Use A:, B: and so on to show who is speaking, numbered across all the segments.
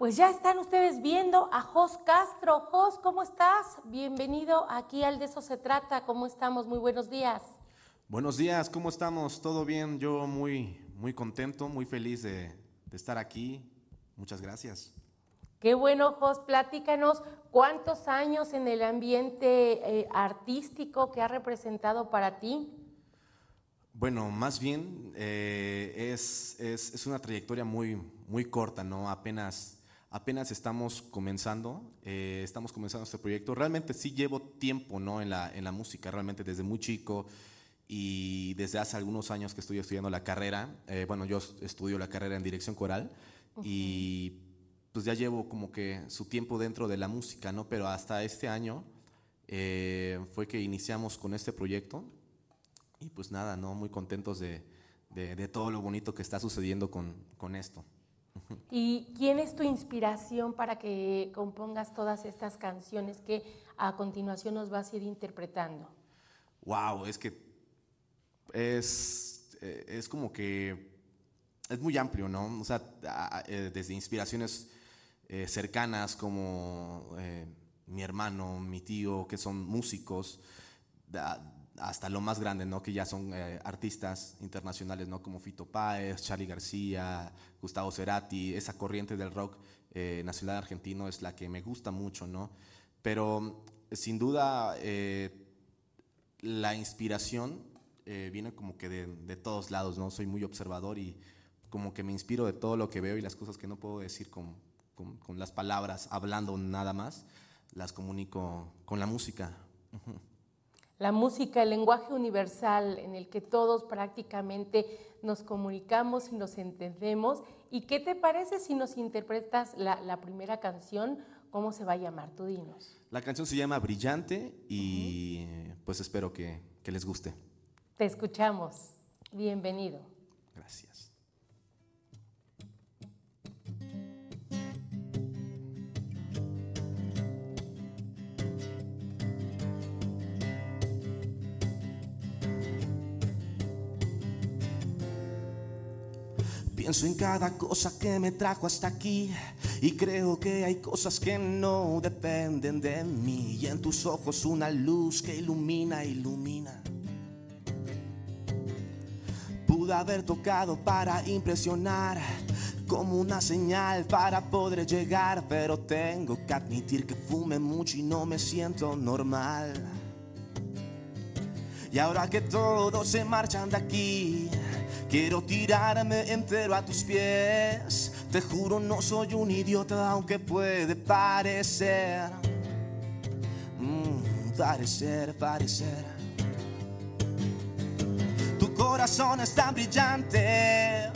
A: Pues ya están ustedes viendo a Jos Castro. Jos, ¿cómo estás? Bienvenido aquí al De eso se trata. ¿Cómo estamos? Muy buenos días.
B: Buenos días, ¿cómo estamos? ¿Todo bien? Yo muy, muy contento, muy feliz de, de estar aquí. Muchas gracias.
A: Qué bueno, Jos, platícanos cuántos años en el ambiente eh, artístico que ha representado para ti.
B: Bueno, más bien eh, es, es, es, una trayectoria muy, muy corta, ¿no? Apenas apenas estamos comenzando, eh, estamos comenzando este proyecto. Realmente sí llevo tiempo ¿no? en, la, en la música, realmente desde muy chico y desde hace algunos años que estoy estudiando la carrera. Eh, bueno, yo estudio la carrera en dirección coral y pues ya llevo como que su tiempo dentro de la música, ¿no? Pero hasta este año eh, fue que iniciamos con este proyecto y pues nada, ¿no? Muy contentos de, de, de todo lo bonito que está sucediendo con, con esto.
A: ¿Y quién es tu inspiración para que compongas todas estas canciones que a continuación nos vas a ir interpretando?
B: Wow, es que es, eh, es como que es muy amplio, ¿no? O sea, eh, desde inspiraciones eh, cercanas como mi hermano, mi tío, que son músicos, hasta lo más grande, ¿no? Que ya son eh, artistas internacionales, ¿no? Como Fito Páez, Charlie García, Gustavo Cerati, esa corriente del rock eh, nacional argentino es la que me gusta mucho, ¿no? Pero sin duda eh, la inspiración viene como que de, todos lados, ¿no? Soy muy observador y como que me inspiro de todo lo que veo y las cosas que no puedo decir con, con, las palabras, hablando nada más, las comunico con la música.
A: La música, el lenguaje universal en el que todos prácticamente nos comunicamos y nos entendemos. ¿Y qué te parece si nos interpretas la, la primera canción? ¿Cómo se va a llamar? Tú dinos.
B: La canción se llama Brillante y uh -huh. pues espero que, que les guste.
A: Te escuchamos. Bienvenido.
B: Gracias. Pienso en cada cosa que me trajo hasta aquí y creo que hay cosas que no dependen de mí y en tus ojos una luz que ilumina, ilumina. Pude haber tocado para impresionar como una señal para poder llegar, pero tengo que admitir que fume mucho y no me siento normal. Y ahora que todos se marchan de aquí, Quiero tirarme entero a tus pies. Te juro, no soy un idiota, aunque puede parecer. Mm, parecer, parecer. Tu corazón es tan brillante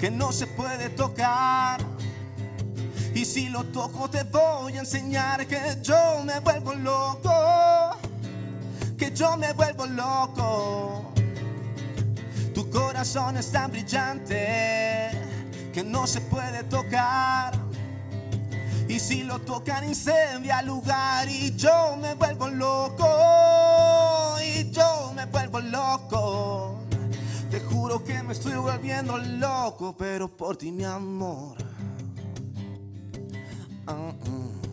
B: que no se puede tocar. Y si lo toco, te voy a enseñar que yo me vuelvo loco. Que yo me vuelvo loco. Corazón es tan brillante que no se puede tocar. Y si lo tocan incendia el lugar y yo me vuelvo loco. Y yo me vuelvo loco. Te juro que me estoy volviendo loco, pero por ti mi amor. Uh -uh.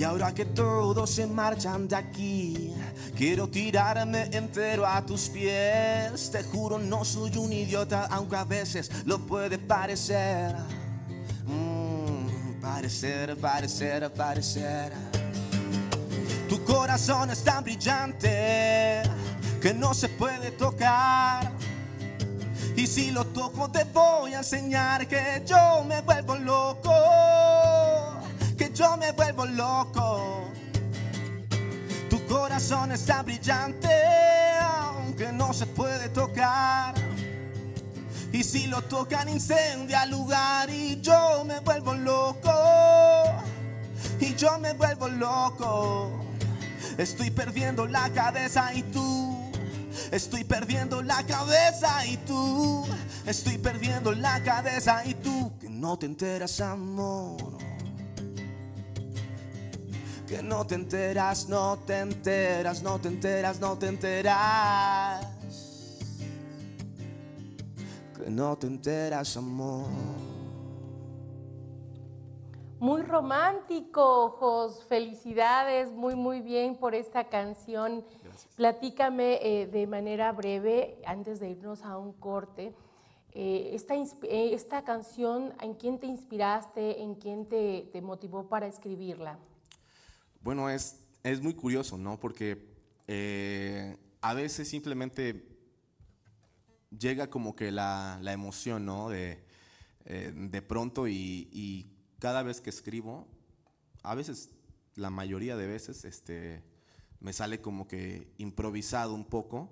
B: Y ahora que todos se marchan de aquí, quiero tirarme entero a tus pies. Te juro, no soy un idiota, aunque a veces lo puede parecer. Mm, parecer, parecer, parecer. Tu corazón es tan brillante que no se puede tocar. Y si lo toco, te voy a enseñar que yo me vuelvo loco yo me vuelvo loco. Tu corazón está brillante, aunque no se puede tocar. Y si lo tocan incendia el lugar y yo me vuelvo loco. Y yo me vuelvo loco. Estoy perdiendo la cabeza y tú estoy perdiendo la cabeza y tú, estoy perdiendo la cabeza y tú, que no te enteras, amor. Que no te enteras, no te enteras, no te enteras, no te enteras. Que no te enteras, amor.
A: Muy romántico, Jos. Felicidades, muy, muy bien por esta canción. Platícame eh, de manera breve, antes de irnos a un corte, eh, esta, eh, esta, canción, ¿en quién te inspiraste? ¿En quién te, te motivó para escribirla?
B: Bueno, es, es muy curioso, ¿no? Porque a veces simplemente llega como que la, la emoción, ¿no? De, de pronto y, y cada vez que escribo, a veces, la mayoría de veces, este, me sale como que improvisado un poco,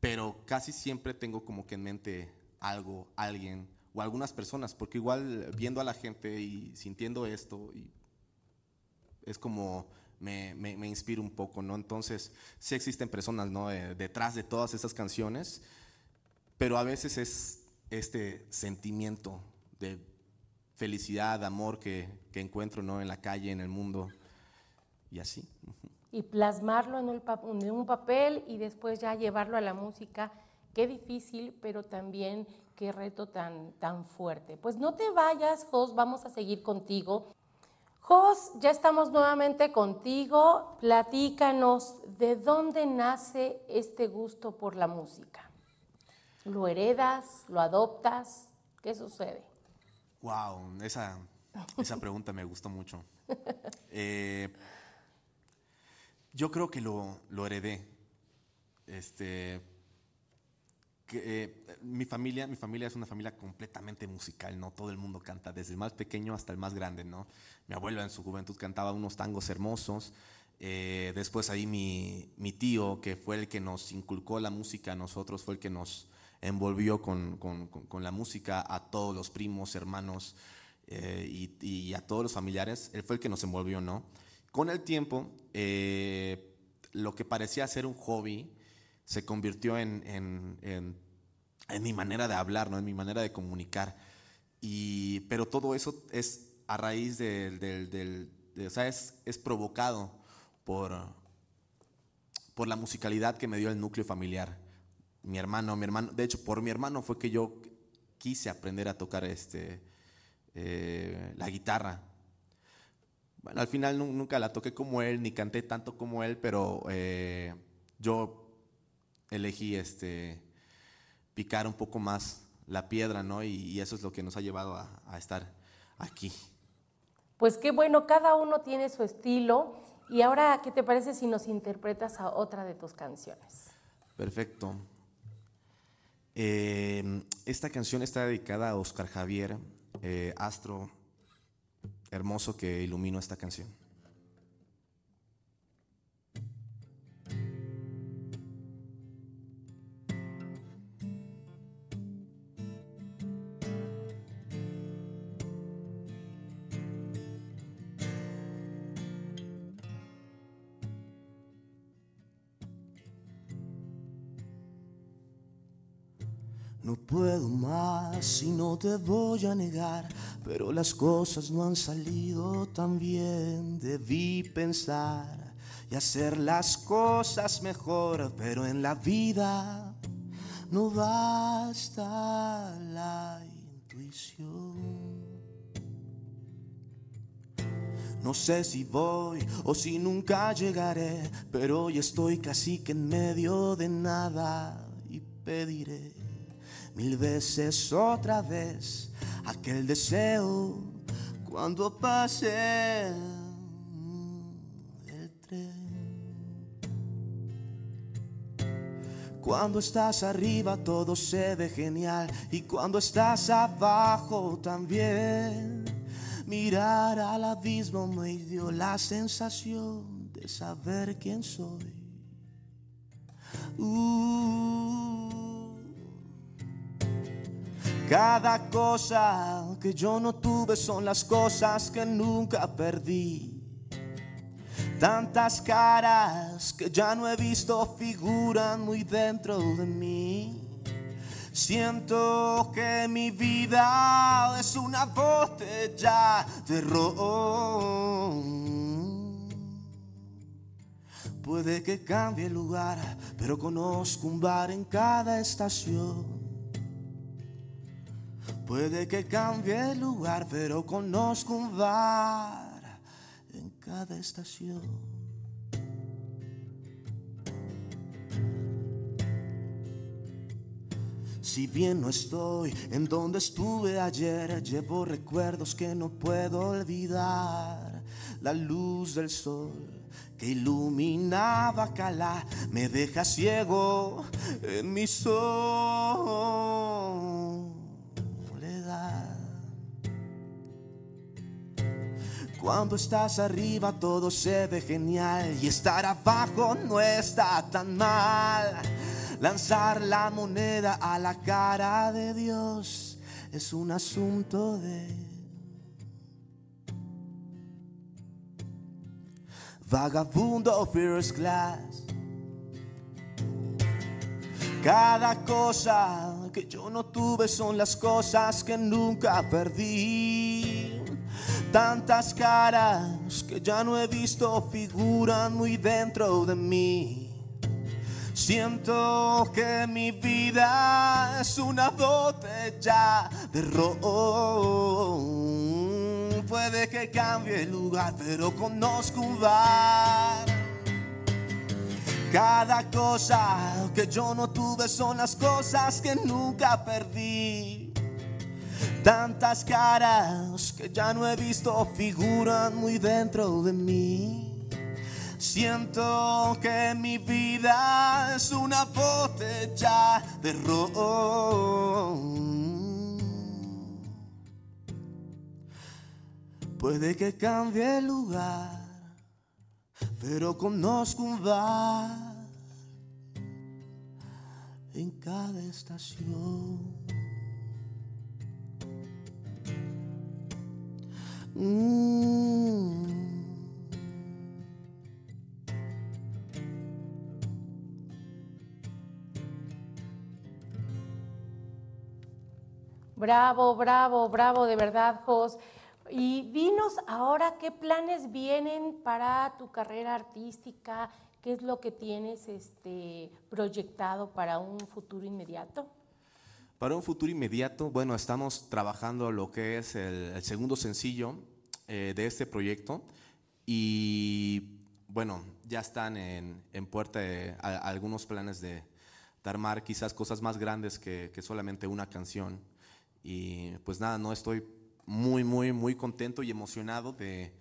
B: pero casi siempre tengo como que en mente algo, alguien o algunas personas, porque igual viendo a la gente y sintiendo esto, y es como me, me, inspira un poco, ¿no? Entonces, sí existen personas, ¿no? detrás de todas esas canciones, pero a veces es este sentimiento de felicidad, amor que, que encuentro ¿no? en la calle, en el mundo, y así.
A: Y plasmarlo en en un papel y después ya llevarlo a la música, qué difícil, pero también qué reto tan, tan fuerte. Pues no te vayas, Jos, vamos a seguir contigo. Jos, ya estamos nuevamente contigo. Platícanos de dónde nace este gusto por la música. ¿Lo heredas? ¿Lo adoptas? ¿Qué sucede?
B: Wow, esa, esa pregunta me gustó mucho. Eh, yo creo que lo, lo heredé. Este, que, eh, mi familia, mi familia es una familia completamente musical, ¿no? Todo el mundo canta, desde el más pequeño hasta el más grande, ¿no? Mi abuela en su juventud cantaba unos tangos hermosos. Eh, después ahí mi, mi, tío, que fue el que nos inculcó la música a nosotros, fue el que nos envolvió con, la música a todos los primos, hermanos eh, y, a todos los familiares. Él fue el que nos envolvió, ¿no? Con el tiempo, eh, lo que parecía ser un hobby se convirtió en, mi manera de hablar, ¿no? En mi manera de comunicar. Y, pero todo eso es a raíz del, del, o sea, es, es provocado por, por la musicalidad que me dio el núcleo familiar mi hermano, mi hermano, de hecho por mi hermano fue que yo quise aprender a tocar este, eh, la guitarra. Bueno, al final nunca la toqué como él, ni canté tanto como él, pero eh, yo elegí este, picar un poco más la piedra, ¿no? Y, eso es lo que nos ha llevado a, a estar aquí.
A: Pues qué bueno, cada uno tiene su estilo. Y ahora, ¿qué te parece si nos interpretas a otra de tus canciones?
B: Perfecto. Em, esta canción está dedicada a Oscar Javier, eh, astro hermoso que iluminó esta canción. Y no te voy a negar, pero las cosas no han salido tan bien. Debí pensar y hacer las cosas mejor, pero en la vida no basta la intuición. No sé si voy o si nunca llegaré, pero hoy estoy casi que en medio de nada y pediré mil veces otra vez aquel deseo cuando pase el tren. Cuando estás arriba todo se ve genial y cuando estás abajo también. Mirar al abismo me dio la sensación de saber quién soy. Uh. Cada cosa que yo no tuve son las cosas que nunca perdí. Tantas caras que ya no he visto figuran muy dentro de mí. Siento que mi vida es una botella de ron. Puede que cambie el lugar, pero conozco un bar en cada estación. Puede que cambie el lugar, pero conozco un bar en cada estación. Si bien no estoy en donde estuve ayer, llevo recuerdos que no puedo olvidar. La luz del sol que iluminaba Calá me deja ciego en mi soledad. Cuando estás arriba todo se ve genial y estar abajo no está tan mal. Lanzar la moneda a la cara de Dios es un asunto de vagabundo first class. Cada cosa que yo no tuve son las cosas que nunca perdí. Tantas caras que ya no he visto figuran muy dentro de mí. Siento que mi vida es una botella de ron. Puede que cambie el lugar, pero conozco un bar. Cada cosa que yo no tuve son las cosas que nunca perdí. Tantas caras que ya no he visto figuran muy dentro de mí. Siento que mi vida es una botella de ron. Puede que cambie el lugar, pero conozco un bar en cada estación. Mm.
A: Bravo, bravo, bravo, de verdad, Jos. Y dinos ahora qué planes vienen para tu carrera artística, qué es lo que tienes este, proyectado para un futuro inmediato.
B: Para un futuro inmediato, bueno, estamos trabajando lo que es el, segundo sencillo eh, de este proyecto y bueno, ya están en, puerta algunos planes de, armar quizás cosas más grandes que solamente una canción. Y pues nada, no estoy muy, muy, muy contento y emocionado de,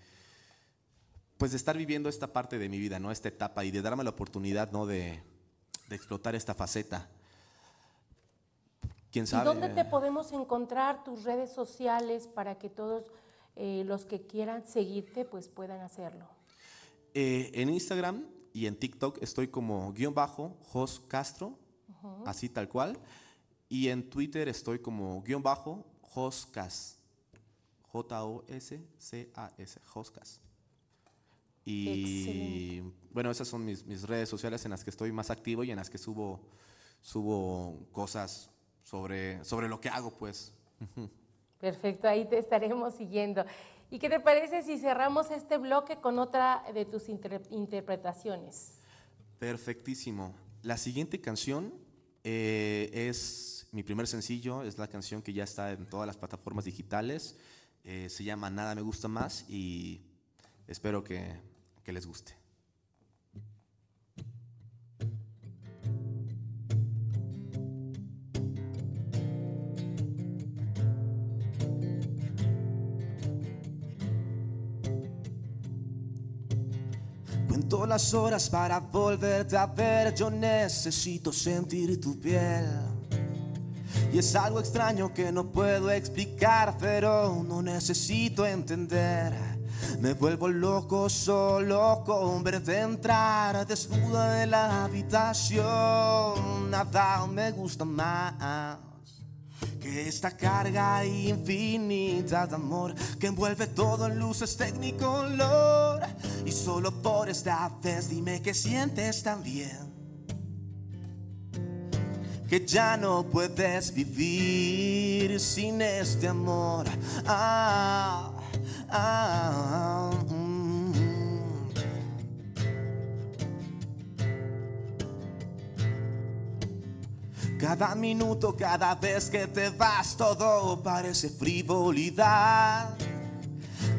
B: pues de estar viviendo esta parte de mi vida, ¿no? Esta etapa y de darme la oportunidad, ¿no? De, explotar esta faceta. ¿Quién sabe?
A: ¿Y dónde te podemos encontrar tus redes sociales para que todos eh, los que quieran seguirte, pues puedan hacerlo?
B: Eh, en Instagram y en TikTok estoy como guion bajo Jos Castro, así tal cual. Y en Twitter estoy como guion bajo Joscas. J-O-S-C-A-S. Joscas. Y bueno, esas son mis, redes sociales en las que estoy más activo y en las que subo, subo cosas sobre, sobre lo que hago, pues.
A: Perfecto, ahí te estaremos siguiendo. ¿Y qué te parece si cerramos este bloque con otra de tus interpretaciones?
B: Perfectísimo. La siguiente canción eh, es mi primer sencillo es la canción que ya está en todas las plataformas digitales. Eh, se llama Nada me gusta más y espero que, que les guste. Las horas para volverte a ver, yo necesito sentir tu piel y es algo extraño que no puedo explicar, pero no necesito entender. Me vuelvo loco solo con verte entrar desnuda de la habitación. Nada me gusta más que esta carga infinita de amor que envuelve todo en luces tecnicolor y solo por esta vez dime que sientes tan bien que ya no puedes vivir sin este amor. Ah, ah, mm. Cada minuto, cada vez que te vas, todo parece frivolidad.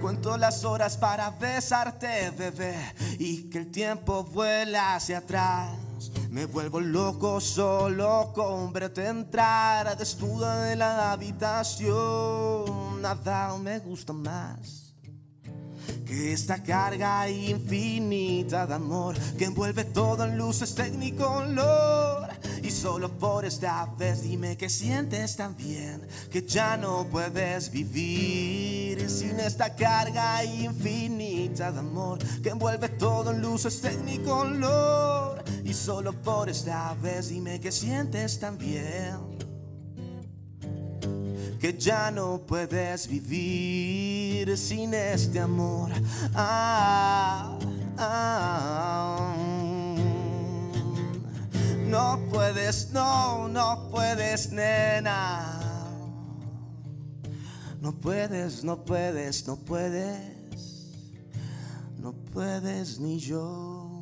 B: Cuento las horas para besarte, bebé, y que el tiempo vuela hacia atrás. Me vuelvo loco solo con verte entrar desnuda de la habitación. Nada me gusta más esta carga infinita de amor que envuelve todo en luces tecnicolor. Y solo por esta vez dime que sientes tan bien que ya no puedes vivir sin esta carga infinita de amor que envuelve todo en luces tecnicolor. Y solo por esta vez dime que sientes tan bien que ya no puedes vivir sin este amor. Ah, ah, no puedes, no, no puedes, nena. No puedes, no puedes, no puedes, no puedes ni yo.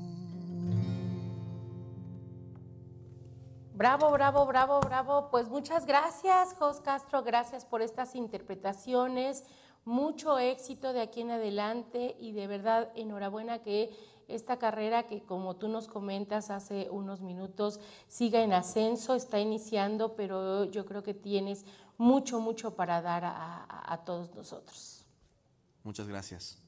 A: Bravo, bravo, bravo, bravo. Pues muchas gracias, Jos Castro. Gracias por estas interpretaciones. Mucho éxito de aquí en adelante y de verdad enhorabuena que esta carrera que como tú nos comentas hace unos minutos siga en ascenso, está iniciando, pero yo creo que tienes mucho, mucho para dar a, todos nosotros.
B: Muchas gracias.